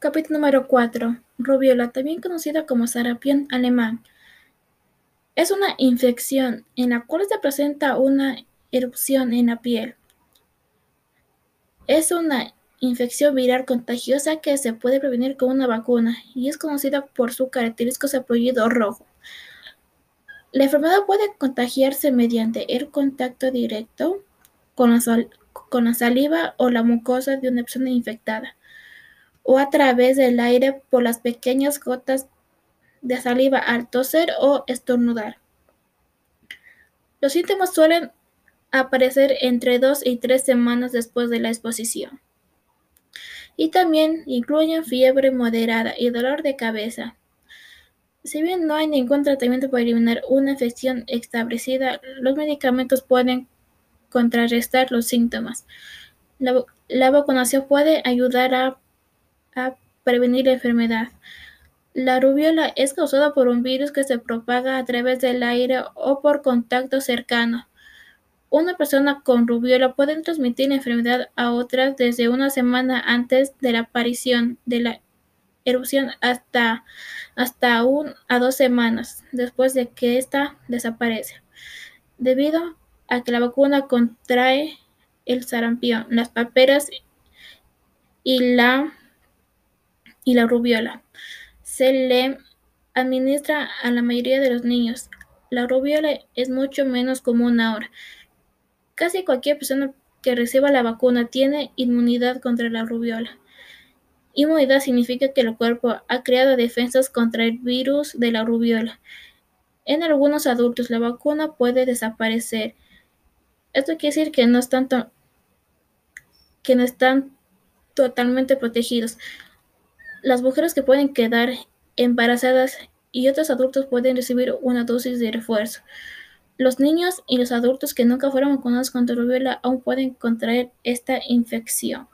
Capítulo número 4. Rubiola, también conocida como sarampión alemán. Es una infección en la cual se presenta una erupción en la piel. Es una infección viral contagiosa que se puede prevenir con una vacuna y es conocida por su característico sapullido rojo. La enfermedad puede contagiarse mediante el contacto directo con la saliva o la mucosa de una persona infectada o a través del aire por las pequeñas gotas de saliva al toser o estornudar. Los síntomas suelen aparecer entre dos y tres semanas después de la exposición. Y también incluyen fiebre moderada y dolor de cabeza. Si bien no hay ningún tratamiento para eliminar una infección establecida, los medicamentos pueden contrarrestar los síntomas. La, la vacunación puede ayudar a a prevenir la enfermedad. La rubiola es causada por un virus que se propaga a través del aire o por contacto cercano. Una persona con rubiola puede transmitir la enfermedad a otras desde una semana antes de la aparición de la erupción hasta, hasta un a dos semanas después de que ésta desaparece, debido a que la vacuna contrae el sarampión, las paperas y la y la rubiola. Se le administra a la mayoría de los niños. La rubiola es mucho menos común ahora. Casi cualquier persona que reciba la vacuna tiene inmunidad contra la rubiola. Inmunidad significa que el cuerpo ha creado defensas contra el virus de la rubiola. En algunos adultos la vacuna puede desaparecer. Esto quiere decir que no están, que no están totalmente protegidos. Las mujeres que pueden quedar embarazadas y otros adultos pueden recibir una dosis de refuerzo. Los niños y los adultos que nunca fueron vacunados contra rubiola aún pueden contraer esta infección.